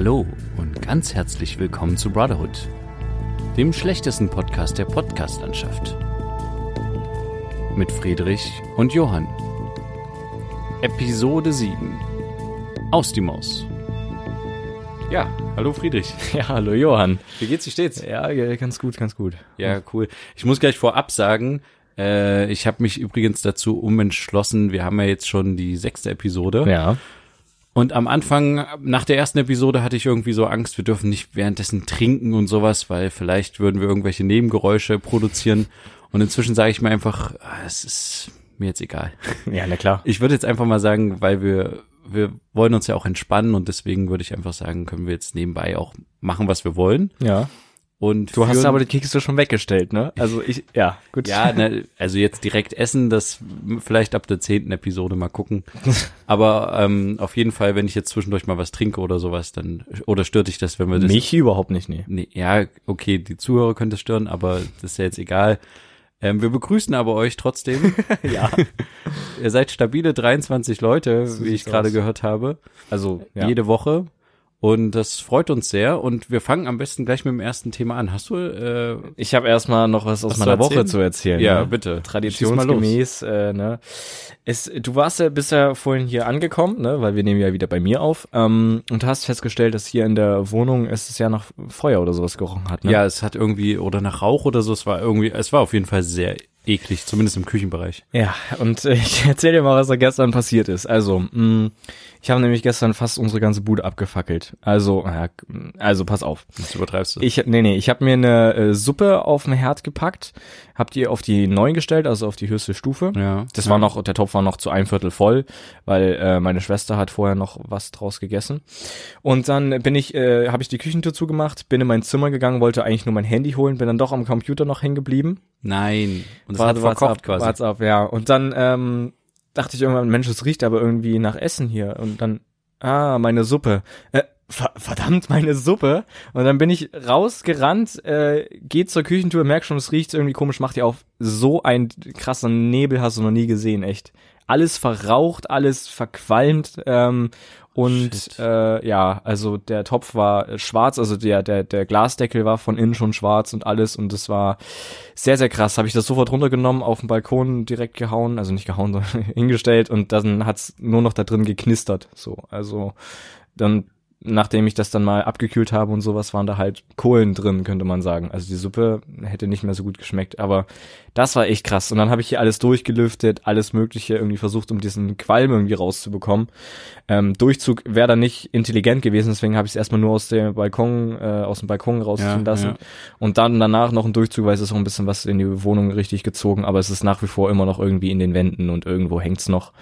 Hallo und ganz herzlich willkommen zu Brotherhood, dem schlechtesten Podcast der Podcastlandschaft. Mit Friedrich und Johann. Episode 7. Aus die Maus. Ja, hallo Friedrich. Ja, hallo Johann. Wie geht's, wie steht's? Ja, ja, ganz gut, ganz gut. Ja, cool. Ich muss gleich vorab sagen, äh, ich habe mich übrigens dazu umentschlossen, wir haben ja jetzt schon die sechste Episode. Ja. Und am Anfang, nach der ersten Episode, hatte ich irgendwie so Angst, wir dürfen nicht währenddessen trinken und sowas, weil vielleicht würden wir irgendwelche Nebengeräusche produzieren. Und inzwischen sage ich mir einfach, ah, es ist mir jetzt egal. Ja, na klar. Ich würde jetzt einfach mal sagen, weil wir, wir wollen uns ja auch entspannen und deswegen würde ich einfach sagen, können wir jetzt nebenbei auch machen, was wir wollen. Ja. Und Du hast aber die Kekse schon weggestellt, ne? Also ich, ja, gut. Ja, ne, also jetzt direkt essen, das vielleicht ab der zehnten Episode mal gucken. Aber ähm, auf jeden Fall, wenn ich jetzt zwischendurch mal was trinke oder sowas, dann oder stört dich das, wenn wir das? Mich überhaupt nicht, nee. Nee, ja, okay, die Zuhörer könnte es stören, aber das ist ja jetzt egal. Ähm, wir begrüßen aber euch trotzdem. Ja. Ihr seid stabile 23 Leute, So wie ich gerade gehört habe, Also, ja. jede Woche. Und das freut uns sehr. Und wir fangen am besten gleich mit dem ersten Thema an. Hast du? Äh, Ich habe erstmal noch was aus meiner Woche zu erzählen. ja, ne? bitte. Traditionsgemäß, äh, ne? Es, du warst ja bisher vorhin hier angekommen, ne? Weil wir nehmen ja wieder bei mir auf. Ähm, und hast festgestellt, dass hier in der Wohnung es ja nach Feuer oder sowas gerochen hat, ne? Ja, es hat irgendwie, oder nach Rauch oder so, es war irgendwie, es war auf jeden Fall sehr eklig, zumindest im Küchenbereich. Ja, und äh, ich erzähle dir mal, was da gestern passiert ist. Also, mh, ich habe nämlich gestern fast unsere ganze Bude abgefackelt. Also, also pass auf. Das übertreibst du. Ich, nee, nee, ich habe mir eine äh, Suppe auf den Herd gepackt, hab die auf die 9 gestellt, also auf die höchste Stufe. ja. Das ja. war noch, der Topf war noch zu ein Viertel voll, weil äh, meine Schwester hat vorher noch was draus gegessen. Und dann bin ich, äh, habe ich die Küchentür zugemacht, bin in mein Zimmer gegangen, wollte eigentlich nur mein Handy holen, bin dann doch am Computer noch hängen geblieben. Nein. Und es Warte, hat verkocht ab, quasi. wart's ab, ja. Und dann ähm, dachte ich irgendwann, Mensch, es riecht aber irgendwie nach Essen hier. Und dann, ah, meine Suppe. Äh, ver verdammt, meine Suppe. Und dann bin ich rausgerannt, äh, geht zur Küchentür, merk schon, es riecht irgendwie komisch, mach die auf. So ein krasser Nebel hast du noch nie gesehen, echt. Alles verraucht, alles verqualmt. Ähm, und äh, ja, also der Topf war äh, schwarz, also der, der, der Glasdeckel war von innen schon schwarz und alles und das war sehr, sehr krass. Habe ich das sofort runtergenommen, auf den Balkon direkt gehauen, also nicht gehauen, sondern hingestellt und dann hat's nur noch da drin geknistert. So, also dann, nachdem ich das dann mal abgekühlt habe und sowas, waren da halt Kohlen drin, könnte man sagen. Also die Suppe hätte nicht mehr so gut geschmeckt, aber das war echt krass. Und dann habe ich hier alles durchgelüftet, alles Mögliche irgendwie versucht, um diesen Qualm irgendwie rauszubekommen. Ähm, Durchzug wäre dann nicht intelligent gewesen, deswegen habe ich es erstmal nur aus dem Balkon, äh, aus dem Balkon rausziehen Ja, lassen. ja. Und dann danach noch ein Durchzug, weil es ist auch ein bisschen was in die Wohnung richtig gezogen, aber es ist nach wie vor immer noch irgendwie in den Wänden und irgendwo hängt's noch.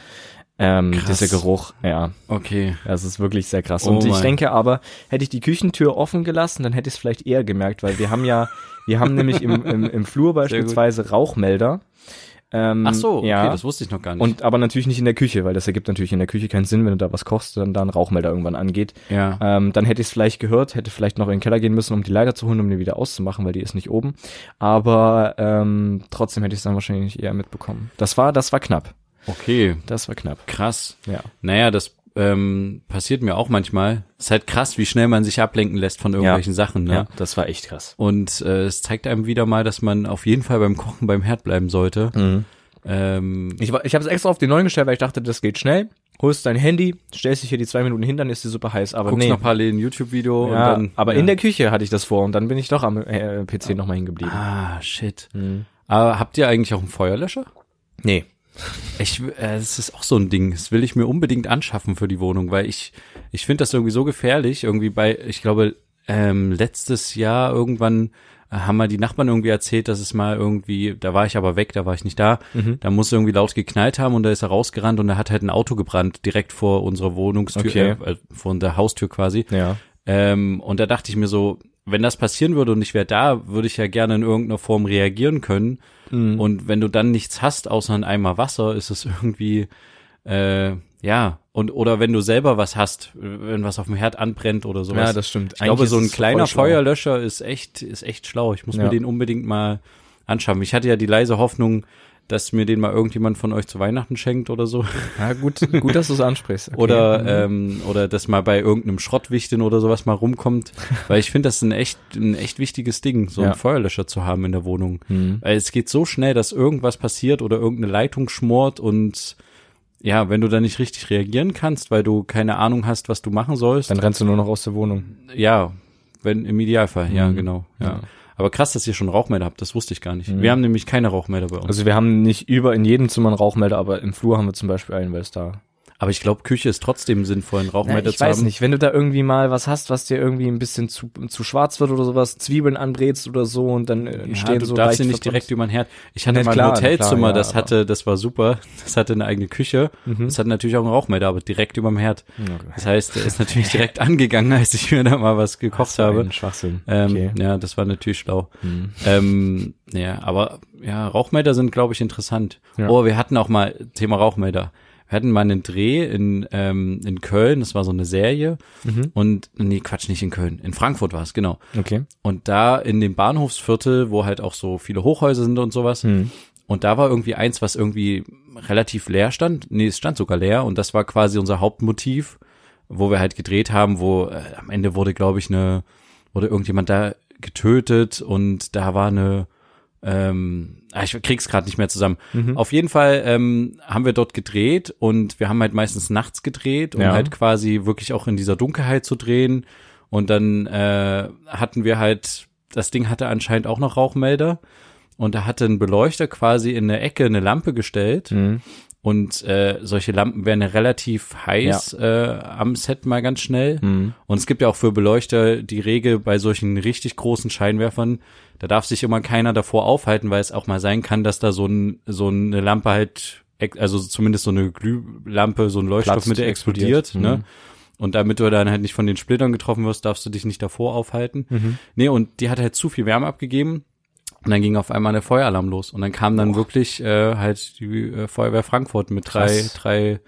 Ähm, Krass. dieser Geruch, ja, Okay. das ist wirklich sehr krass. Oh und ich mein. denke aber, hätte ich die Küchentür offen gelassen, dann hätte ich es vielleicht eher gemerkt, weil wir haben ja, wir haben nämlich im, im, im Flur beispielsweise Rauchmelder. Ähm, Ach so, okay, ja. das wusste ich noch gar nicht. Und aber natürlich nicht in der Küche, weil das ergibt natürlich in der Küche keinen Sinn, wenn du da was kochst, dann da ein Rauchmelder irgendwann angeht. ja. Ähm, dann hätte ich es vielleicht gehört, hätte vielleicht noch in den Keller gehen müssen, um die Leiter zu holen, um die wieder auszumachen, weil die ist nicht oben. Aber ähm, trotzdem hätte ich es dann wahrscheinlich eher mitbekommen. Das war, das war knapp. Okay. Das war knapp. Krass. Ja. Naja, das ähm, passiert mir auch manchmal. ist halt krass, wie schnell man sich ablenken lässt von irgendwelchen Sachen. Ne? Ja, das war echt krass. Und äh, es zeigt einem wieder mal, dass man auf jeden Fall beim Kochen beim Herd bleiben sollte. Mhm. Ähm, Ich, ich habe es extra auf die 9 gestellt, weil ich dachte, das geht schnell. Holst dein Handy, stellst dich hier die zwei Minuten hin, dann ist die super heiß. Aber guckst nee. noch parallel ein YouTube-Video ja, und dann. aber ja. in der Küche hatte ich das vor und dann bin ich doch am äh, PC nochmal hingeblieben. Ah, shit. Mhm. Aber habt ihr eigentlich auch einen Feuerlöscher? Nee. Ich, äh, das ist auch so ein Ding. Das will ich mir unbedingt anschaffen für die Wohnung, weil ich, ich finde das irgendwie so gefährlich. Irgendwie bei, ich glaube, ähm, letztes Jahr irgendwann äh, haben mal die Nachbarn irgendwie erzählt, dass es mal irgendwie, da war ich aber weg, da war ich nicht da, Mhm. da muss irgendwie laut geknallt haben und da ist er rausgerannt und da hat halt ein Auto gebrannt, direkt vor unserer Wohnungstür, Okay. äh, äh, vor der Haustür quasi. Ja. Ähm, und da dachte ich mir so, wenn das passieren würde und ich wäre da, würde ich ja gerne in irgendeiner Form reagieren können. Mhm. Und wenn du dann nichts hast, außer ein Eimer Wasser, ist es irgendwie, äh, ja, und oder wenn du selber was hast, wenn was auf dem Herd anbrennt oder sowas. Ja, das stimmt. Ich glaube, Eigentlich so ist ein kleiner. Feuerlöscher ist echt, ist echt schlau. Ich muss Ja. mir den unbedingt mal anschauen. Ich hatte ja die leise Hoffnung, dass mir den mal irgendjemand von euch zu Weihnachten schenkt oder so. Ja, gut, gut, dass du es ansprichst. Okay. Oder, Mhm. ähm, oder dass mal bei irgendeinem Schrottwichteln oder sowas mal rumkommt. Weil ich finde, das ist ein echt, ein echt wichtiges Ding, so Ja. einen Feuerlöscher zu haben in der Wohnung. Mhm. Weil es geht so schnell, dass irgendwas passiert oder irgendeine Leitung schmort und ja, wenn du da nicht richtig reagieren kannst, weil du keine Ahnung hast, was du machen sollst, Dann rennst du nur noch aus der Wohnung. ja, wenn im Idealfall, ja, Mhm. genau. Ja. Ja. Aber krass, dass ihr schon Rauchmelder habt, das wusste ich gar nicht. Mhm. Wir haben nämlich keine Rauchmelder bei uns. Also wir haben nicht über in jedem Zimmer einen Rauchmelder, aber im Flur haben wir zum Beispiel einen, weil es da Aber ich glaube, Küche ist trotzdem sinnvoll, einen Na, Rauchmelder ich zu weiß haben. nicht, wenn du da irgendwie mal was hast, was dir irgendwie ein bisschen zu, zu schwarz wird oder sowas, Zwiebeln anbrätst oder so und dann äh, Ja, du so darfst sie nicht direkt über den Herd. Ich hatte Na mal klar, ein na klar, Hotelzimmer, ja, das hatte, das war super. Das hatte eine eigene Küche. Mhm. Das hat natürlich auch einen Rauchmelder, aber direkt über dem Herd. Okay. Das heißt, er ist natürlich direkt angegangen, als ich mir da mal was gekocht So habe. Schwachsinn. Ähm, okay. Ja, das war natürlich schlau. Mhm. Ähm, ja, aber ja, Rauchmelder sind, glaube ich, interessant. Ja. Oh, wir hatten auch mal Thema Rauchmelder. Wir hatten mal einen Dreh in, ähm, in Köln, das war so eine Serie. Mhm. Und, nee, Quatsch, nicht in Köln. In Frankfurt war es, genau. Okay. Und da in dem Bahnhofsviertel, wo halt auch so viele Hochhäuser sind und sowas. Mhm. Und da war irgendwie eins, was irgendwie relativ leer stand. Nee, es stand sogar leer. Und das war quasi unser Hauptmotiv, wo wir halt gedreht haben, wo äh, am Ende wurde, glaube ich, eine, wurde irgendjemand da getötet und da war eine, ähm, ich krieg's gerade nicht mehr zusammen. Mhm. Auf jeden Fall ähm, haben wir dort gedreht und wir haben halt meistens nachts gedreht, um Ja. halt quasi wirklich auch in dieser Dunkelheit zu drehen. Und dann äh, hatten wir halt, das Ding hatte anscheinend auch noch Rauchmelder und da hatte ein Beleuchter quasi in der Ecke eine Lampe gestellt Mhm. und äh, solche Lampen werden ja relativ heiß äh, am Set mal ganz schnell. Mhm. Und es gibt ja auch für Beleuchter die Regel bei solchen richtig großen Scheinwerfern, da darf sich immer keiner davor aufhalten, weil es auch mal sein kann, dass da so, ein, so eine Lampe halt, also zumindest so eine Glühlampe, so ein Leuchtstoff mit explodiert. explodiert. Ne? Und damit du dann halt nicht von den Splittern getroffen wirst, darfst du dich nicht davor aufhalten. Mhm. Nee, und die hat halt zu viel Wärme abgegeben. Und dann ging auf einmal der Feueralarm los. Und dann kam dann wirklich äh, halt die äh, Feuerwehr Frankfurt mit drei, Krass. drei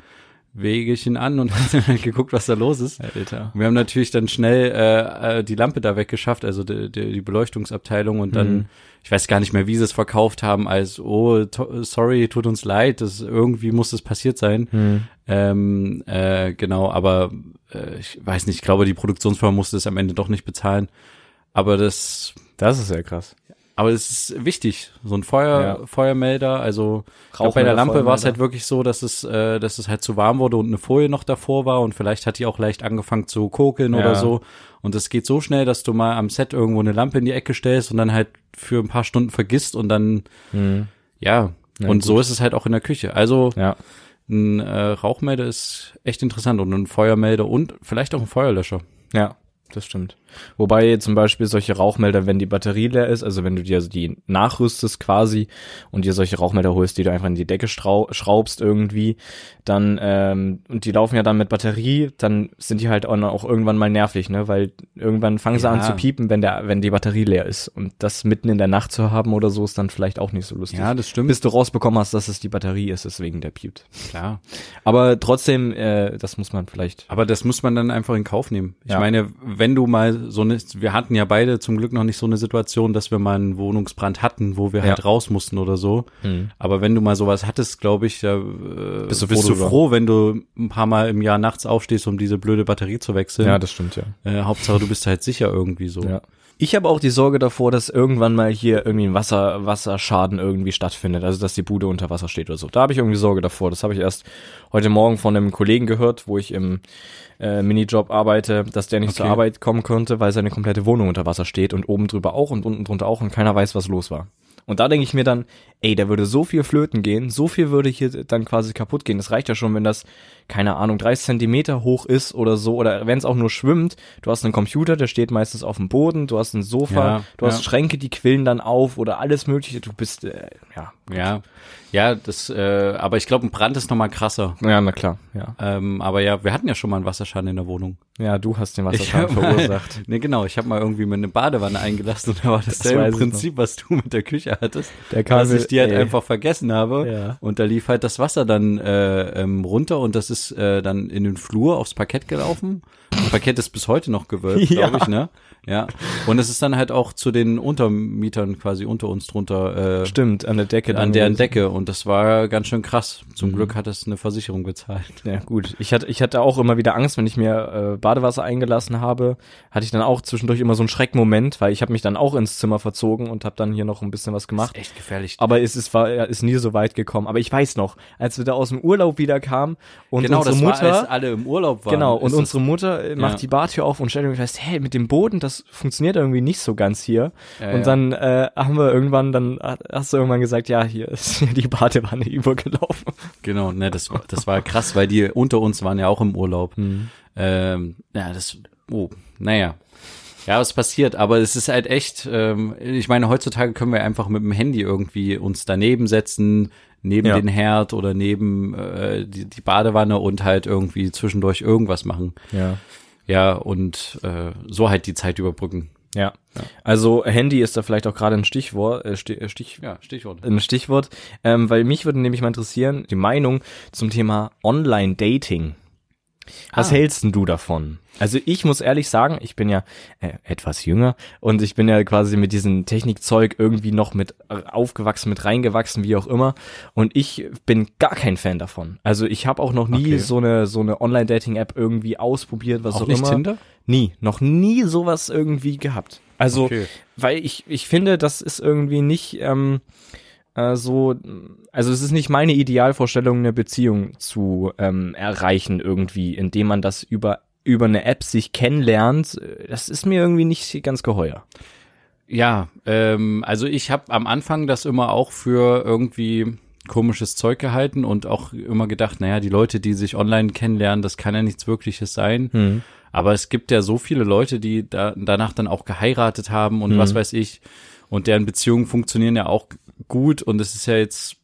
Wegelchen an und hat dann halt geguckt, was da los ist. Alter. Wir haben natürlich dann schnell äh, äh, die Lampe da weggeschafft, also die, die, die Beleuchtungsabteilung und dann, Mhm. ich weiß gar nicht mehr, wie sie es verkauft haben, als, oh, sorry, tut uns leid, das irgendwie muss das passiert sein. Mhm. Ähm, äh, genau, aber äh, ich weiß nicht, ich glaube, die Produktionsfirma musste es am Ende doch nicht bezahlen. Aber das, Das ist ja krass. Aber es ist wichtig, so ein Feuer, Ja. Feuermelder, also glaub, bei der Lampe war es halt wirklich so, dass es, äh, dass es halt zu warm wurde und eine Folie noch davor war und vielleicht hat die auch leicht angefangen zu kokeln Ja. oder so. Und es geht so schnell, dass du mal am Set irgendwo eine Lampe in die Ecke stellst und dann halt für ein paar Stunden vergisst und dann, Mhm. ja, Ja, und gut. so ist es halt auch in der Küche. Also Ja. ein äh, Rauchmelder ist echt interessant und ein Feuermelder und vielleicht auch ein Feuerlöscher. Ja, das stimmt. Wobei zum Beispiel solche Rauchmelder, wenn die Batterie leer ist, also wenn du dir die nachrüstest quasi und dir solche Rauchmelder holst, die du einfach in die Decke schraubst irgendwie, dann, ähm, und die laufen ja dann mit Batterie, dann sind die halt auch, irgendwann mal nervig, ne, weil irgendwann fangen sie Ja. an zu piepen, wenn der, wenn die Batterie leer ist. Und das mitten in der Nacht zu haben oder so ist dann vielleicht auch nicht so lustig. Ja, das stimmt. Bis du rausbekommen hast, dass es die Batterie ist, deswegen der piept. Klar. Aber trotzdem, äh, das muss man vielleicht. Aber das muss man dann einfach in Kauf nehmen. Ich Ja. meine, wenn du mal so eine, wir hatten ja beide zum Glück noch nicht so eine Situation, dass wir mal einen Wohnungsbrand hatten, wo wir Ja. halt raus mussten oder so. Aber wenn du mal sowas hattest, glaube ich, da, äh, Bist du bist froh du froh, wenn du ein paar Mal im Jahr nachts aufstehst, um diese blöde Batterie zu wechseln. Ja, das stimmt, ja. äh, Hauptsache, du bist halt sicher irgendwie so. Ja. Ich habe auch die Sorge davor, dass irgendwann mal hier irgendwie ein Wasser, Wasserschaden irgendwie stattfindet, also dass die Bude unter Wasser steht oder so. Da habe ich irgendwie Sorge davor. Das habe ich erst heute Morgen von einem Kollegen gehört, wo ich im äh, Minijob arbeite, dass der nicht zur Okay. Arbeit kommen konnte, weil seine komplette Wohnung unter Wasser steht und oben drüber auch und unten drunter auch und keiner weiß, was los war. Und da denke ich mir dann, ey, da würde so viel flöten gehen, so viel würde hier dann quasi kaputt gehen. Das reicht ja schon, wenn das, keine Ahnung, 30 Zentimeter hoch ist oder so, oder wenn es auch nur schwimmt. Du hast einen Computer, der steht meistens auf dem Boden, du hast ein Sofa, Ja, du hast ja. Schränke, die quillen dann auf oder alles mögliche. Du bist, äh, ja. Ja, ja, das, äh, aber ich glaube, ein Brand ist noch mal krasser. Ja, na klar, ja. Ähm, aber ja, wir hatten ja schon mal einen Wasserschaden in der Wohnung. Ja, du hast den Wasserschaden hab mal- verursacht. Nee, genau. Ich habe mal irgendwie mir eine Badewanne eingelassen und da war Das dasselbe ich Prinzip, was du mit der Küche hattest, Der kam dass ich die halt ey. einfach vergessen habe. Ja. Und da lief halt das Wasser dann äh, ähm, runter und das ist äh, dann in den Flur aufs Parkett gelaufen. Das Parkett ist bis heute noch gewölbt, Ja. glaube ich, ne? Ja. Und es ist dann halt auch zu den Untermietern quasi unter uns drunter äh, Stimmt, an der Decke. an deren. Decke und das war ganz schön krass. Mhm. Zum Glück hat es eine Versicherung bezahlt. Ja, gut. Ich hatte, ich hatte auch immer wieder Angst, wenn ich mir äh, Badewasser eingelassen habe, hatte ich dann auch zwischendurch immer so einen Schreckmoment, weil ich habe mich dann auch ins Zimmer verzogen und habe dann hier noch ein bisschen was gemacht. echt gefährlich. Aber es ist, war, ist nie so weit gekommen. Aber ich weiß noch, als wir da aus dem Urlaub wieder kamen und genau, unsere das Mutter, war, als alle im Urlaub waren. genau, und unsere Mutter äh, macht Ja. die Bartür auf und stellt irgendwie fest, hey, mit dem Boden, das funktioniert irgendwie nicht so ganz hier. Ja, und dann äh, haben wir irgendwann, dann hast du irgendwann gesagt, ja, hier ist die Badewanne übergelaufen. Genau, ne, das, war- das war krass, weil die unter uns waren ja auch im Urlaub. Ähm, ja, das, oh, naja. Ja, was passiert, aber es ist halt echt, ähm, ich meine, heutzutage können wir einfach mit dem Handy irgendwie uns daneben setzen, neben Ja. den Herd oder neben äh, die, die Badewanne und halt irgendwie zwischendurch irgendwas machen. Ja. Ja, und äh, so halt die Zeit überbrücken. Ja. Also Handy ist da vielleicht auch gerade ein Stichwort, äh, Stich, äh, Stich, Ja, Stichwort. ein Stichwort, ähm, weil mich würde nämlich mal interessieren, die Meinung zum Thema Online-Dating. Was Ah. hältst denn du davon? Also ich muss ehrlich sagen, ich bin ja äh, etwas jünger und ich bin ja quasi mit diesem Technikzeug irgendwie noch mit äh, aufgewachsen, mit reingewachsen, wie auch immer. Und ich bin gar kein Fan davon. Also ich habe auch noch nie Okay. so eine so eine Online-Dating-App irgendwie ausprobiert, was auch, Auch nicht immer. Tinder? Nie, noch nie sowas irgendwie gehabt. Also, Okay. weil ich, ich finde, das ist irgendwie nicht ähm, äh, so, also es ist nicht meine Idealvorstellung, eine Beziehung zu ähm, erreichen irgendwie, indem man das über über eine App sich kennenlernt. Das ist mir irgendwie nicht ganz geheuer. Ja, ähm, also ich habe am Anfang das immer auch für irgendwie komisches Zeug gehalten und auch immer gedacht, naja, die Leute, die sich online kennenlernen, das kann ja nichts Wirkliches sein. Aber es gibt ja so viele Leute, die da, danach dann auch geheiratet haben und was weiß ich. Und deren Beziehungen funktionieren ja auch gut. Und es ist ja jetzt,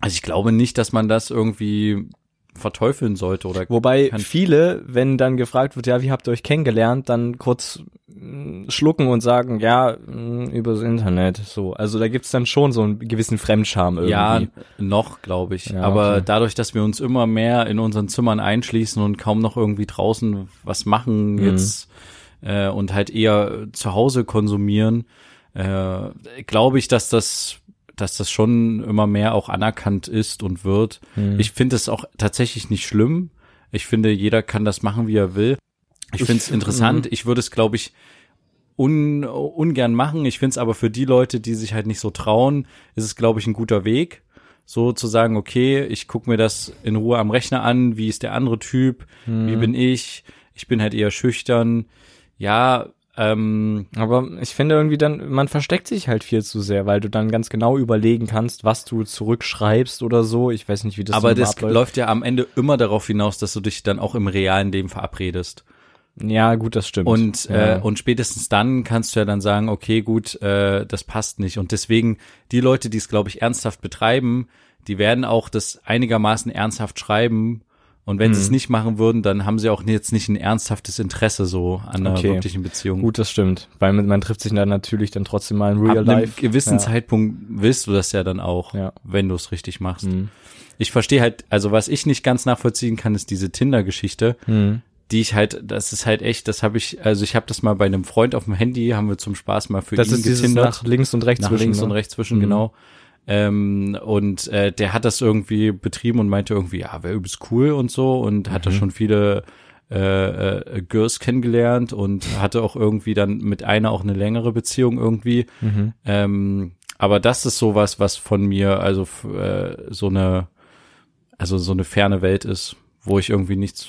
also ich glaube nicht, dass man das irgendwie verteufeln sollte oder Wobei viele, wenn dann gefragt wird, ja, wie habt ihr euch kennengelernt, dann kurz mh, schlucken und sagen, ja, mh, übers Internet. So, also da gibt's dann schon so einen gewissen Fremdscham irgendwie. Ja, noch, glaube ich. Ja, Aber okay. dadurch, dass wir uns immer mehr in unseren Zimmern einschließen und kaum noch irgendwie draußen was machen Mhm. jetzt äh, und halt eher zu Hause konsumieren, äh, glaube ich, dass das dass das schon immer mehr auch anerkannt ist und wird. Mhm. Ich finde es auch tatsächlich nicht schlimm. Ich finde, jeder kann das machen, wie er will. Ich Ich- finde es interessant. Mhm. Ich würde es, glaube ich, un, ungern machen. Ich finde es aber für die Leute, die sich halt nicht so trauen, ist es, glaube ich, ein guter Weg. So zu sagen, okay, ich gucke mir das in Ruhe am Rechner an, wie ist der andere Typ, wie bin ich, ich bin halt eher schüchtern. Ja, ähm, Aber ich finde irgendwie dann, man versteckt sich halt viel zu sehr, weil du dann ganz genau überlegen kannst, was du zurückschreibst oder so. Ich weiß nicht, wie das aber das abläuft. läuft ja am Ende immer darauf hinaus, dass du dich dann auch im realen Leben verabredest. Ja, gut, das stimmt. Und, ja. äh, und spätestens dann kannst du ja dann sagen, okay, gut, äh, das passt nicht. Und deswegen, die Leute, die es, glaube ich, ernsthaft betreiben, die werden auch das einigermaßen ernsthaft schreiben. Und wenn sie Mhm. es nicht machen würden, dann haben sie auch jetzt nicht ein ernsthaftes Interesse so an einer Okay. wirklichen Beziehung. Gut, das stimmt. Weil man, trifft sich dann natürlich dann trotzdem mal in Real Ab einem Life. gewissen ja. Zeitpunkt willst du das ja dann auch, Ja. wenn du es richtig machst. Mhm. Ich verstehe halt, also was ich nicht ganz nachvollziehen kann, ist diese Tinder-Geschichte. Mhm. die ich halt, das ist halt echt, das habe ich, also ich habe das mal bei einem Freund auf dem Handy, haben wir zum Spaß mal für Das ihn ist getindert. nach links und rechts nach zwischen, links ne? und rechts zwischen, Mhm. genau. Ähm, und äh, der hat das irgendwie betrieben und meinte irgendwie, ja, wäre übelst cool und so und hat da Mhm. schon viele äh, äh, Girls kennengelernt und hatte auch irgendwie dann mit einer auch eine längere Beziehung irgendwie. Mhm. Ähm, aber das ist sowas, was von mir, also äh, so eine, also so eine ferne Welt ist, wo ich irgendwie nichts.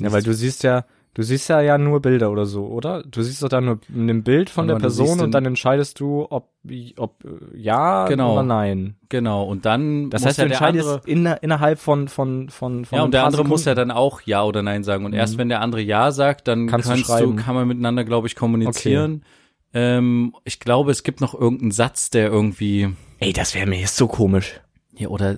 Ja, weil du siehst ja, du siehst ja ja nur Bilder oder so, oder? Du siehst doch dann nur ein Bild von der Person und dann entscheidest du, ob, ob äh, ja Genau. oder nein. Genau. Und dann Das muss heißt, ja du der entscheidest andere, inner, innerhalb von, von, von, von ja, und der andere muss ja Sekunden. dann auch Ja oder Nein sagen. Und erst wenn der andere Ja sagt, dann Kannst kannst, du du, kann man miteinander, glaube ich, kommunizieren. Ähm, ich glaube, es gibt noch irgendeinen Satz, der irgendwie, Ey, das wäre mir so komisch. ja, oder,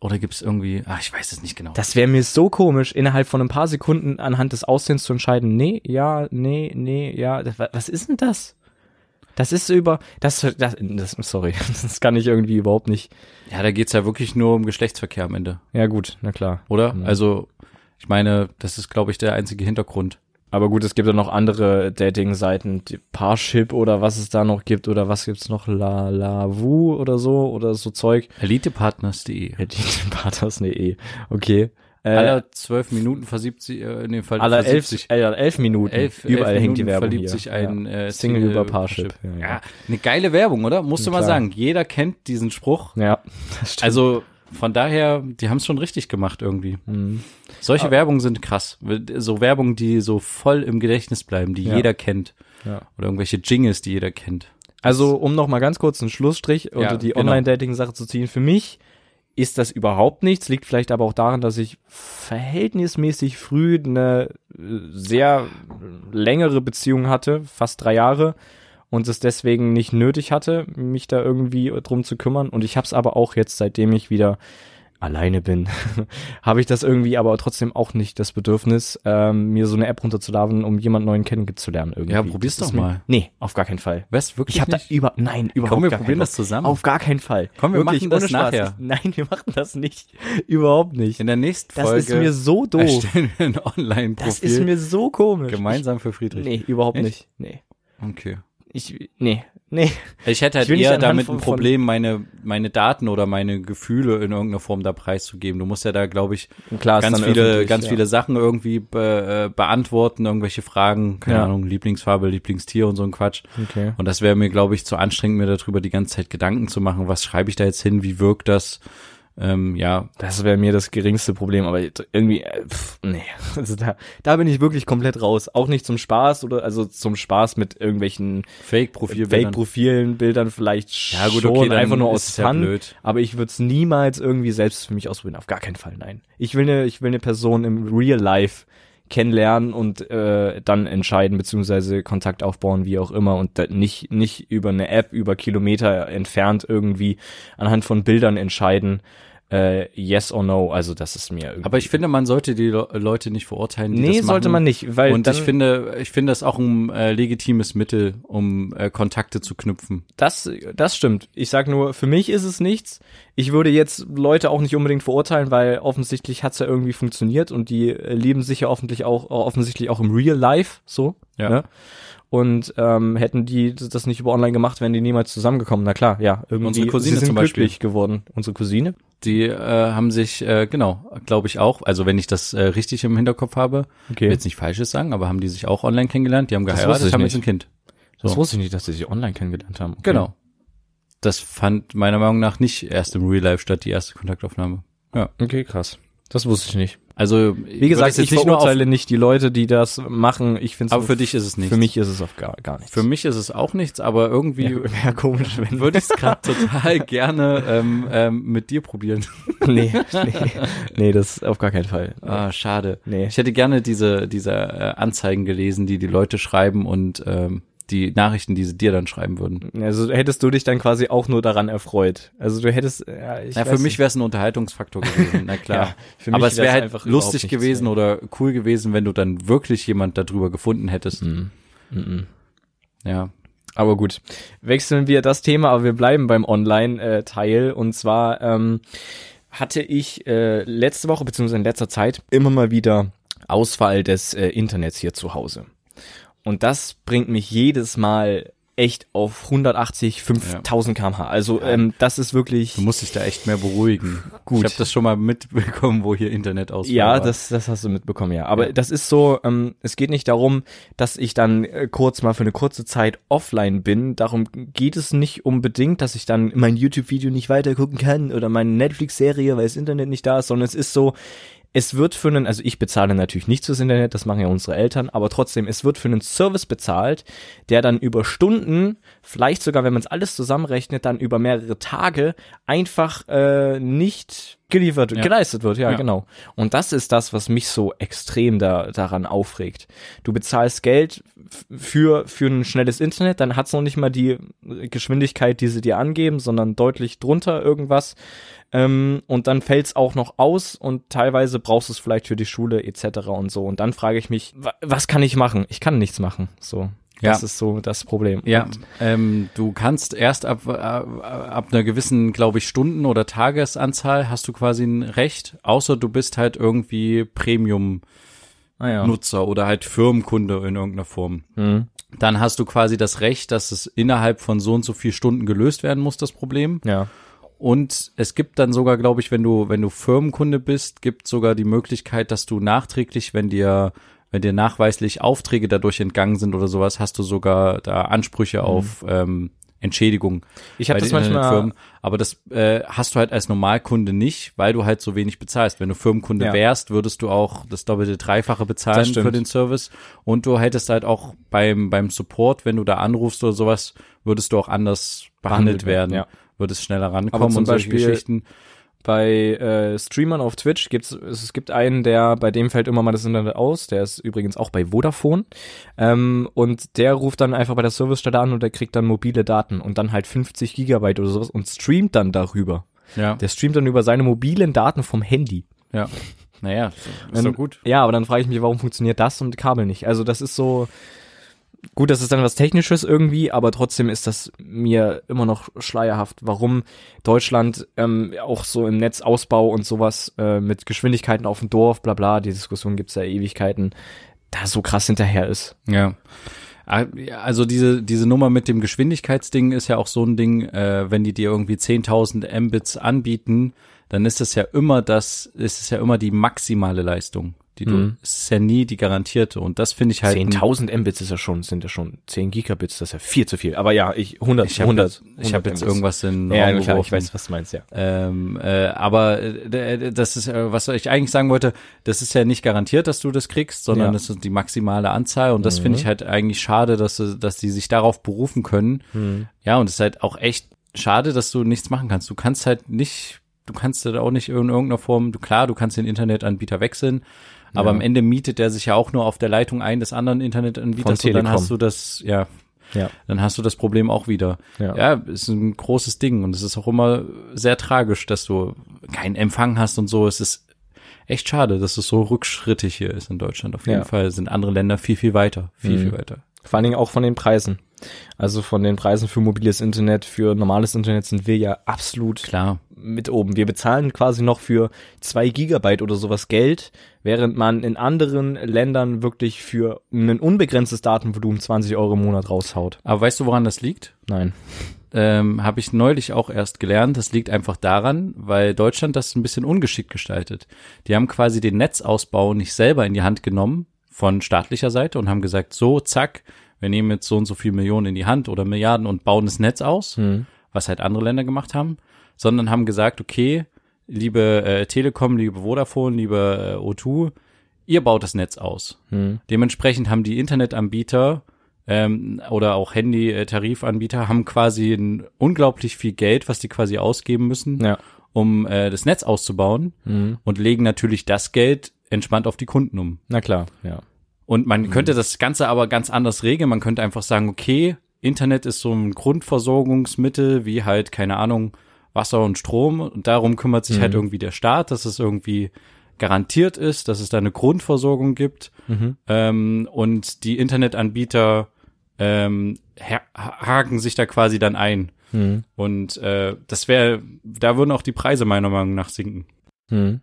oder gibt's irgendwie, ach, ich weiß es nicht genau. Das wäre mir so komisch, innerhalb von ein paar Sekunden anhand des Aussehens zu entscheiden, nee, ja, nee, nee, ja. Was ist denn das? Das ist über, das, das, das sorry, das kann ich irgendwie überhaupt nicht. Ja, da geht's ja wirklich nur um Geschlechtsverkehr am Ende, Ja gut, na klar. oder? Mhm. Also, ich meine, das ist, glaube ich, der einzige Hintergrund. Aber gut, es gibt ja noch andere Dating-Seiten, Parship oder was es da noch gibt oder was gibt's noch, La Lavu oder so oder so Zeug. Elitepartners.de. Elitepartners.de, okay. Äh, Alle zwölf Minuten versiebt sich, äh, in dem Fall aller elf, sich, äh, elf Minuten. elf, Überall elf hängt die Minuten Werbung verliebt hier. sich ein ja. äh, Single über Parship. Ja, Ja, eine geile Werbung, oder? Musst du mal sagen. Jeder kennt diesen Spruch. ja. ja das stimmt. Also von daher, die haben es schon richtig gemacht irgendwie. Mhm. Solche Aber- Werbungen sind krass. So Werbungen, die so voll im Gedächtnis bleiben, die Ja. jeder kennt. Ja. Oder irgendwelche Jingles, die jeder kennt. Also, um noch mal ganz kurz einen Schlussstrich unter Ja, die genau. Online-Dating-Sache zu ziehen. Für mich ist das überhaupt nichts. Liegt vielleicht aber auch daran, dass ich verhältnismäßig früh eine äh, sehr längere Beziehung hatte, fast drei Jahre, und es deswegen nicht nötig hatte, mich da irgendwie drum zu kümmern. Und ich habe es aber auch jetzt, seitdem ich wieder alleine bin, habe ich das irgendwie aber trotzdem auch nicht das Bedürfnis, ähm, mir so eine App runterzuladen, um jemand neuen kennenzulernen irgendwie. Ja, probier's Das doch mir- mal. Nee, auf gar keinen Fall. Was, wirklich Ich habe da nicht? über nein überhaupt Komm, wir probieren das zusammen. Auf gar keinen Fall. Komm, wir machen das nachher. Nein, wir machen das nicht. Überhaupt nicht. In der nächsten Das Folge ist mir so doof. erstellen wir ein Das Online-Profil ist mir so komisch. gemeinsam für Friedrich. Nee, überhaupt Echt? nicht. Nee. Okay. Ich nee, nee. Ich hätte halt Ich eher damit ein Problem, meine, meine Daten oder meine Gefühle in irgendeiner Form da preiszugeben. Du musst ja da, glaube ich, Klar, ganz viele, ganz ja. viele Sachen irgendwie be, äh, beantworten, irgendwelche Fragen, keine Ja. Ahnung, Lieblingsfarbe, Lieblingstier und so ein Quatsch. Okay. Und das wäre mir, glaube ich, zu anstrengend, mir darüber die ganze Zeit Gedanken zu machen. Was schreibe ich da jetzt hin? Wie wirkt das? Ähm, ja, Das wäre mir das geringste Problem, aber irgendwie, äh, pff, nee. Also da, da bin ich wirklich komplett raus. Auch nicht zum Spaß oder also zum Spaß mit irgendwelchen Fake-Profil. Fake-Profilen, Bildern vielleicht Ja, gut, schon, okay, einfach nur aus ja Fun. blöd. Aber ich würde es niemals irgendwie selbst für mich ausprobieren. Auf gar keinen Fall, nein. Ich will eine, ich will eine Person im Real Life kennenlernen und äh, dann entscheiden beziehungsweise Kontakt aufbauen, wie auch immer und nicht nicht über eine App über Kilometer entfernt irgendwie anhand von Bildern entscheiden, äh, yes or no. Also das ist mir irgendwie. Aber ich finde, man sollte die Le Leute nicht verurteilen. Die nee, das sollte man nicht, weil Und ich finde, ich finde das auch ein äh, legitimes Mittel, um äh, Kontakte zu knüpfen. Das, das stimmt. Ich sag nur, für mich ist es nichts. Ich würde jetzt Leute auch nicht unbedingt verurteilen, weil offensichtlich hat's ja irgendwie funktioniert und die äh, leben sich ja offensichtlich auch, offensichtlich auch im Real Life so. Ja. Ne? Und ähm, hätten die das nicht über online gemacht, wären die niemals zusammengekommen. Na klar, ja. Irgendwie, Unsere Cousine sind zum Beispiel. glücklich geworden. Unsere Cousine? Die äh, haben sich, äh, genau, glaube ich auch, also wenn ich das äh, richtig im Hinterkopf habe, Okay. ich will jetzt nicht Falsches sagen, aber haben die sich auch online kennengelernt, die haben Das geheiratet, haben nicht. jetzt ein Kind. Das So. wusste ich nicht, dass sie sich online kennengelernt haben. Okay. Genau. Das fand meiner Meinung nach nicht erst im Real Life statt, die erste Kontaktaufnahme. Ja. Okay, krass. Das wusste ich nicht. Also, Wie gesagt, ich nicht auf, verurteile nicht die Leute, die das machen. Ich finde aber für dich ist es nichts. für mich ist es auf gar, gar nichts. Für mich ist es auch nichts, aber irgendwie ja, wäre komisch, wenn würde ich es gerade total gerne ähm, ähm, mit dir probieren. nee, nee, nee, das auf gar keinen Fall. Ah, schade. Nee. Ich hätte gerne diese, diese äh, Anzeigen gelesen, die die Leute schreiben und ähm, die Nachrichten, die sie dir dann schreiben würden. Also hättest du dich dann quasi auch nur daran erfreut. Also du hättest, ja, ich Ja, für weiß mich wäre es ein Unterhaltungsfaktor gewesen, na klar. Ja, für mich Aber es wäre halt einfach lustig gewesen ey. oder cool gewesen, wenn du dann wirklich jemand darüber gefunden hättest. Mhm. Mhm. Ja. Aber gut, wechseln wir das Thema, aber wir bleiben beim Online-Teil. Und zwar ähm, hatte ich äh, letzte Woche, beziehungsweise in letzter Zeit, immer mal wieder Ausfall des äh, Internets hier zu Hause. Und das bringt mich jedes Mal echt auf 180, 5000 kmh. Also ähm, das ist wirklich... Du musst dich da echt mehr beruhigen. Gut. Ich habe das schon mal mitbekommen, wo hier Internet ausfällt. Ja, das, das hast du mitbekommen, ja. Aber Ja. das ist so, ähm, es geht nicht darum, dass ich dann äh, kurz mal für eine kurze Zeit offline bin. Darum geht es nicht unbedingt, dass ich dann mein YouTube-Video nicht weiter gucken kann oder meine Netflix-Serie, weil das Internet nicht da ist, sondern es ist so, es wird für einen, also ich bezahle natürlich nicht fürs Internet, das machen ja unsere Eltern, aber trotzdem, es wird für einen Service bezahlt, der dann über Stunden, vielleicht sogar, wenn man es alles zusammenrechnet, dann über mehrere Tage einfach äh, nicht geliefert, Ja. geleistet wird, ja, Ja. genau. Und das ist das, was mich so extrem da, daran aufregt. Du bezahlst Geld für, für ein schnelles Internet, dann hat's noch nicht mal die Geschwindigkeit, die sie dir angeben, sondern deutlich drunter irgendwas. Ähm, und dann fällt's auch noch aus und teilweise brauchst du es vielleicht für die Schule etc. und so. Und dann frage ich mich, wa was kann ich machen? Ich kann nichts machen. So. Das Ja. ist so das Problem. Ja, ähm, du kannst erst ab, äh, ab einer gewissen, glaube ich, Stunden- oder Tagesanzahl hast du quasi ein Recht, außer du bist halt irgendwie Premium-Nutzer ah, ja. oder halt Firmenkunde in irgendeiner Form. Mhm. Dann hast du quasi das Recht, dass es innerhalb von so und so viel Stunden gelöst werden muss, das Problem. Ja. Und es gibt dann sogar, glaube ich, wenn du, wenn du Firmenkunde bist, gibt sogar die Möglichkeit, dass du nachträglich, wenn dir, wenn dir nachweislich Aufträge dadurch entgangen sind oder sowas, hast du sogar da Ansprüche auf ähm, Entschädigung. Ich habe das manchmal. Aber das äh, hast du halt als Normalkunde nicht, weil du halt so wenig bezahlst. Wenn du Firmenkunde Ja. wärst, würdest du auch das doppelte, dreifache bezahlen für den Service. Und du hättest halt auch beim, beim Support, wenn du da anrufst oder sowas, würdest du auch anders behandelt, Behandelt werden. Werden, Würdest schneller rankommen zum und solche Beispiel-. Bei äh, Streamern auf Twitch gibt's es, es gibt einen, der bei dem fällt immer mal das Internet aus. Der ist übrigens auch bei Vodafone ähm, und der ruft dann einfach bei der Servicestelle an und der kriegt dann mobile Daten und dann halt 50 Gigabyte oder sowas und streamt dann darüber. Ja, Der streamt dann über seine mobilen Daten vom Handy. ja. Naja, ist doch gut. Ja, aber dann frage ich mich, warum funktioniert das und Kabel nicht? Also das ist so gut, das ist dann was Technisches irgendwie, aber trotzdem ist das mir immer noch schleierhaft, warum Deutschland ähm, auch so im Netzausbau und sowas äh, mit Geschwindigkeiten auf dem Dorf, bla bla, die Diskussion gibt's ja Ewigkeiten, da so krass hinterher ist. Ja. Ah, Also diese, diese Nummer mit dem Geschwindigkeitsding ist ja auch so ein Ding, äh, wenn die dir irgendwie 10.000 Mbits anbieten, dann ist es ja immer das, ist es ja immer die maximale Leistung, die du, Mhm. ist ja nie die garantierte und das finde ich halt. ein- 10.000 Mbits ist ja schon, sind ja schon 10 Gigabits, das ist ja viel zu viel. Aber ja, ich 100, ich habe 100, ich hab jetzt 100 irgendwas in Ja, klar, ich weiß, was du meinst, ja. Ähm, äh, aber äh, d- das ist, äh, was ich eigentlich sagen wollte, das ist ja nicht garantiert, dass du das kriegst, sondern Ja. das ist die maximale Anzahl und das Mhm. finde ich halt eigentlich schade, dass, dass die sich darauf berufen können. Mhm. Ja, und es ist halt auch echt schade, dass du nichts machen kannst. Du kannst halt nicht, du kannst halt auch nicht in irgendeiner Form, du, klar, du kannst den Internetanbieter wechseln, aber Ja. am Ende mietet der sich ja auch nur auf der Leitung ein des anderen Internetanbieters und dann hast du das, ja, Ja. dann hast du das Problem auch wieder. Ja. Ja, ist ein großes Ding und es ist auch immer sehr tragisch, dass du keinen Empfang hast und so. Es ist echt schade, dass es so rückschrittig hier ist in Deutschland. Auf jeden Ja. Fall sind andere Länder viel, viel weiter. Viel, Mhm. viel weiter. Vor allen Dingen auch von den Preisen. Also von den Preisen für mobiles Internet, für normales Internet sind wir ja absolut Klar. mit oben. Wir bezahlen quasi noch für zwei Gigabyte oder sowas Geld, während man in anderen Ländern wirklich für ein unbegrenztes Datenvolumen 20 Euro im Monat raushaut. Aber weißt du, woran das liegt? Nein. Ähm, Habe ich neulich auch erst gelernt. Das liegt einfach daran, weil Deutschland das ein bisschen ungeschickt gestaltet. Die haben quasi den Netzausbau nicht selber in die Hand genommen von staatlicher Seite und haben gesagt, so, zack, wir nehmen jetzt so und so viel Millionen in die Hand oder Milliarden und bauen das Netz aus. Hm. was halt andere Länder gemacht haben, sondern haben gesagt, okay, liebe äh, Telekom, liebe Vodafone, liebe äh, O2, ihr baut das Netz aus. Hm. Dementsprechend haben die Internetanbieter ähm, oder auch Handy-Tarifanbieter haben quasi ein, unglaublich viel Geld, was die quasi ausgeben müssen, Ja. um äh, das Netz auszubauen Hm. und legen natürlich das Geld entspannt auf die Kunden um. Na klar, ja. Und man könnte das Ganze aber ganz anders regeln. Man könnte einfach sagen, okay, Internet ist so ein Grundversorgungsmittel, wie halt, keine Ahnung, Wasser und Strom. Und darum kümmert sich Mhm. halt irgendwie der Staat, dass es irgendwie garantiert ist, dass es da eine Grundversorgung gibt. Mhm. Ähm, und die Internetanbieter ähm, ha haken sich da quasi dann ein. Hm. Und äh, das wäre, da würden auch die Preise meiner Meinung nach sinken. Hm.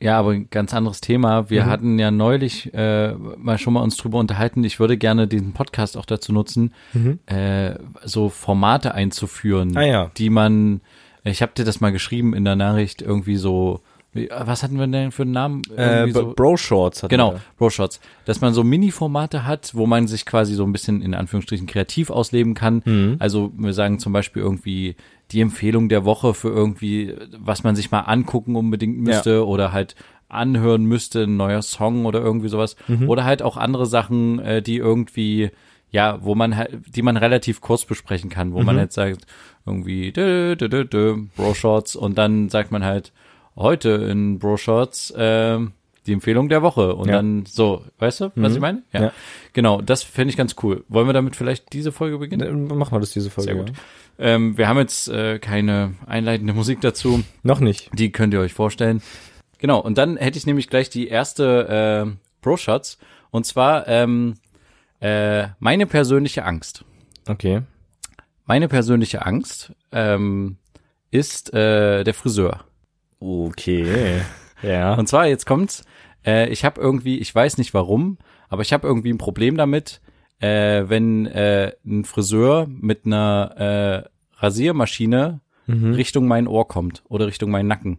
Ja, aber ein ganz anderes Thema. Wir Mhm. hatten ja neulich äh, mal schon mal uns drüber unterhalten. Ich würde gerne diesen Podcast auch dazu nutzen, Mhm. äh, so Formate einzuführen, Ah ja. die man, ich habe dir das mal geschrieben in der Nachricht, irgendwie so, wie, was hatten wir denn für einen Namen? Äh, so, Bro Shorts Genau, er. Bro-Shots. Dass man so Mini-Formate hat, wo man sich quasi so ein bisschen in Anführungsstrichen kreativ ausleben kann. Mhm. Also wir sagen zum Beispiel irgendwie die Empfehlung der Woche für irgendwie, was man sich mal angucken unbedingt müsste oder halt anhören müsste, ein neuer Song oder irgendwie sowas. Mhm. Oder halt auch andere Sachen, äh, die irgendwie, ja, wo man halt, die man relativ kurz besprechen kann, wo man Mhm. halt sagt, irgendwie dö, dö, dö, dö, Bro-Shots und dann sagt man halt, heute in Bro-Shots, ähm, die Empfehlung der Woche und Ja. dann so, weißt du, was Mhm. ich meine? Ja. Genau, das fände ich ganz cool. Wollen wir damit vielleicht diese Folge beginnen? Äh, Machen wir das diese Folge. Sehr gut. Ja. Ähm, wir haben jetzt äh, keine einleitende Musik dazu, Noch nicht. die könnt ihr euch vorstellen. Genau, und dann hätte ich nämlich gleich die erste äh, Pro-Shots und zwar ähm, Äh, meine persönliche Angst. Okay. Meine persönliche Angst ähm, ist äh, der Friseur. Okay. Ja. Und zwar, jetzt kommt's, äh, ich habe irgendwie, ich weiß nicht warum, aber ich habe irgendwie ein Problem damit, äh, wenn äh, ein Friseur mit einer äh, Rasiermaschine Mhm. Richtung mein Ohr kommt oder Richtung meinen Nacken.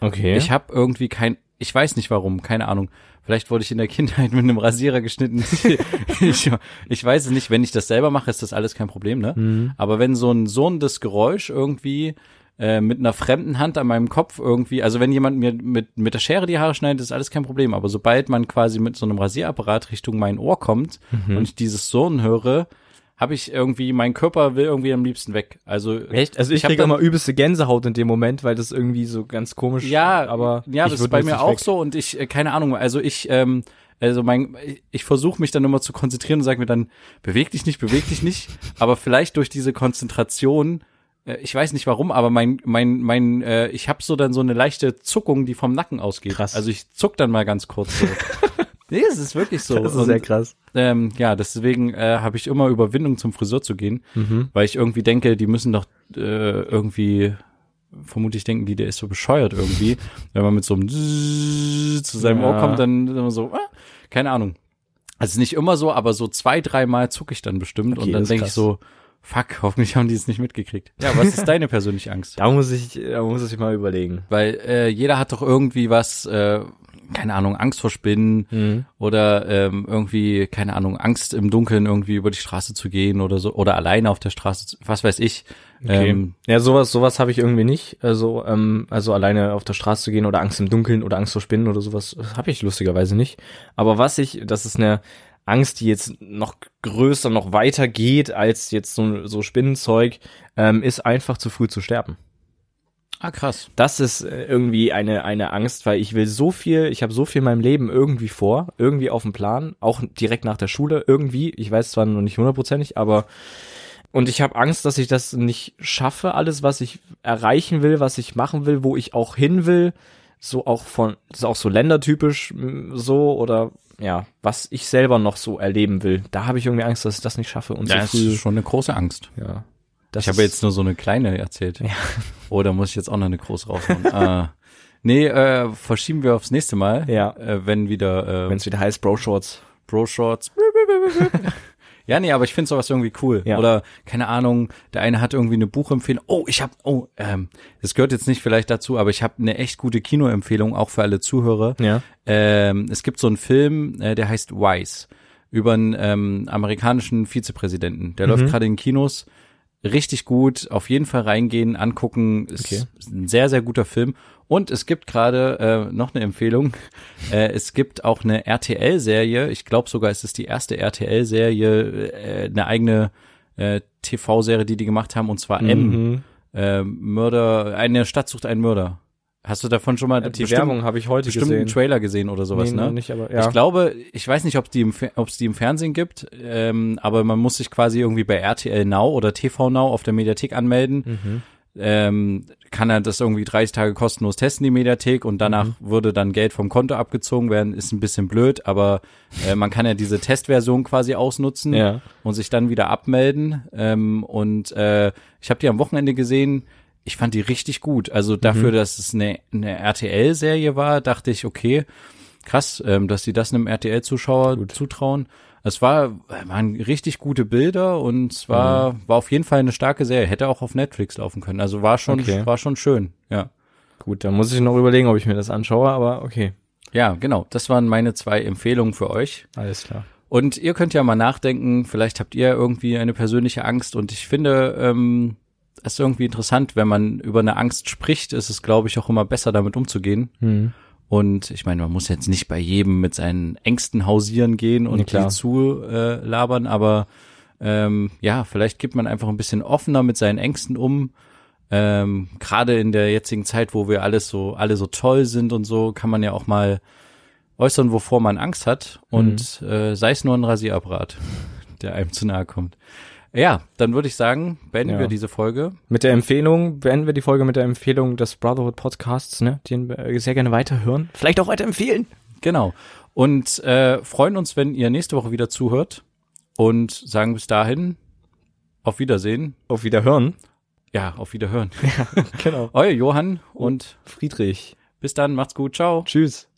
Okay. Ich habe irgendwie kein, ich weiß nicht warum, keine Ahnung. Vielleicht wurde ich in der Kindheit mit einem Rasierer geschnitten. ich, ich weiß es nicht. Wenn ich das selber mache, ist das alles kein Problem, ne? Mhm. Aber wenn so ein sohnendes Geräusch irgendwie äh, mit einer fremden Hand an meinem Kopf irgendwie, also wenn jemand mir mit, mit der Schere die Haare schneidet, ist alles kein Problem. Aber sobald man quasi mit so einem Rasierapparat Richtung mein Ohr kommt Mhm. und ich dieses Sohn höre, habe ich irgendwie, mein Körper will irgendwie am liebsten weg. Also Echt? Also ich, hab kriege immer übelste Gänsehaut in dem Moment, weil das irgendwie so ganz komisch Ja, aber ja, ich das ist bei mir auch weg. so und ich, äh, keine Ahnung, also ich, ähm, also mein, ich versuche mich dann immer zu konzentrieren und sage mir dann, beweg dich nicht, beweg dich nicht, aber vielleicht durch diese Konzentration, ich weiß nicht warum, aber mein, mein, mein, äh, ich habe so dann so eine leichte Zuckung, die vom Nacken ausgeht. Krass. Also ich zuck dann mal ganz kurz so. nee, es ist wirklich so. Das ist Und, sehr krass. ähm, ja, deswegen äh, habe ich immer Überwindung zum Friseur zu gehen, Mhm. weil ich irgendwie denke, die müssen doch äh, irgendwie vermutlich denken die, der ist so bescheuert irgendwie. Wenn man mit so einem zu seinem Ja. Ohr kommt, dann immer so, ah, keine Ahnung. Also nicht immer so, aber so zwei, dreimal zucke ich dann bestimmt Okay, und dann denke ich so, fuck, hoffentlich haben die es nicht mitgekriegt. Ja, was ist deine persönliche Angst? Da muss ich, da muss ich mal überlegen. Weil äh, jeder hat doch irgendwie was, äh, keine Ahnung, Angst vor Spinnen Mhm. oder ähm, irgendwie, keine Ahnung, Angst im Dunkeln irgendwie über die Straße zu gehen oder so oder alleine auf der Straße, zu, was weiß ich. Okay. Ähm, ja, sowas, sowas habe ich irgendwie nicht. Also, ähm, also alleine auf der Straße zu gehen oder Angst im Dunkeln oder Angst vor Spinnen oder sowas habe ich lustigerweise nicht. Aber was ich, das ist eine Angst, die jetzt noch größer, noch weiter geht als jetzt so, so Spinnenzeug, ähm, ist einfach zu früh zu sterben. ah, krass. Das ist äh, irgendwie eine, eine Angst, weil ich will so viel, ich habe so viel in meinem Leben irgendwie vor, irgendwie auf dem Plan, auch direkt nach der Schule, irgendwie, ich weiß zwar noch nicht hundertprozentig, aber und ich habe Angst, dass ich das nicht schaffe, alles, was ich erreichen will, was ich machen will, wo ich auch hin will, so auch von, das ist auch so ländertypisch so oder ja, was ich selber noch so erleben will. Da habe ich irgendwie Angst, dass ich das nicht schaffe und Ja, so das früh. ist schon eine große Angst. Ja. Das ich habe jetzt nur so eine kleine erzählt. Ja. Oh, da muss ich jetzt auch noch eine große raushauen. äh, nee, äh, verschieben wir aufs nächste Mal. Ja. Äh, wenn wieder äh, wenn es wieder heißt Bro Shorts. Bro Shorts. ja, nee, aber ich finde sowas irgendwie cool. Ja. Oder, keine Ahnung, der eine hat irgendwie eine Buchempfehlung. Oh, ich habe, oh, ähm, das gehört jetzt nicht vielleicht dazu, aber ich habe eine echt gute Kinoempfehlung, auch für alle Zuhörer. Ja. Ähm, es gibt so einen Film, äh, der heißt Wise, über einen ähm, amerikanischen Vizepräsidenten. Der Mhm. läuft gerade in Kinos. Richtig gut, auf jeden Fall reingehen, angucken. Ist Okay. ein sehr, sehr guter Film. Und es gibt gerade äh, noch eine Empfehlung. Äh, es gibt auch eine RTL-Serie. Ich glaube sogar, es ist die erste RTL-Serie, äh, eine eigene äh, TV-Serie, die die gemacht haben, und zwar M. Mhm. Äh, Mörder, eine Stadt sucht einen Mörder. Hast du davon schon mal Die bestimmt- Werbung habe ich heute bestimmt gesehen. einen Trailer gesehen oder sowas, nee, ne? nicht, aber ja. Ich glaube, ich weiß nicht, ob die im, ob's die im Fernsehen gibt, ähm, aber man muss sich quasi irgendwie bei RTL Now oder TV Now auf der Mediathek anmelden. Mhm. Ähm, kann er das irgendwie 30 Tage kostenlos testen, die Mediathek, und danach Mhm. würde dann Geld vom Konto abgezogen werden. Ist ein bisschen blöd, aber äh, man kann ja diese Testversion quasi ausnutzen Ja. und sich dann wieder abmelden. Ähm, und äh, ich habe die am Wochenende gesehen. Ich fand die richtig gut. Also dafür, Mhm. dass es eine, eine RTL-Serie war, dachte ich, okay, krass, ähm, dass die das einem RTL-Zuschauer Gut. zutrauen. Es war, waren richtig gute Bilder und es war, Mhm. war auf jeden Fall eine starke Serie. Hätte auch auf Netflix laufen können. Also war schon, Okay. war schon schön. Ja. Gut, dann muss ich noch überlegen, ob ich mir das anschaue, aber okay. Ja, genau. Das waren meine zwei Empfehlungen für euch. Alles klar. Und ihr könnt ja mal nachdenken, vielleicht habt ihr irgendwie eine persönliche Angst und ich finde, ähm, ist irgendwie interessant, wenn man über eine Angst spricht, ist es, glaube ich, auch immer besser, damit umzugehen. Mhm. Und ich meine, man muss jetzt nicht bei jedem mit seinen Ängsten hausieren gehen und klar. die zu äh, labern, aber ähm, ja, vielleicht gibt man einfach ein bisschen offener mit seinen Ängsten um. Ähm, Gerade in der jetzigen Zeit, wo wir alles so, alle so toll sind und so, kann man ja auch mal äußern, wovor man Angst hat und äh, sei es nur ein Rasierapparat, der einem zu nahe kommt. Ja, dann würde ich sagen, beenden Ja. wir diese Folge. Mit der Empfehlung, beenden wir die Folge mit der Empfehlung des Brotherhood Podcasts, ne, den wir äh, sehr gerne weiterhören. Vielleicht auch weiterempfehlen. Genau. Und äh, freuen uns, wenn ihr nächste Woche wieder zuhört. und sagen bis dahin auf Wiedersehen. Auf Wiederhören. Ja, auf Wiederhören. Genau. Euer Johann und Friedrich. bis dann, macht's gut, ciao. Tschüss.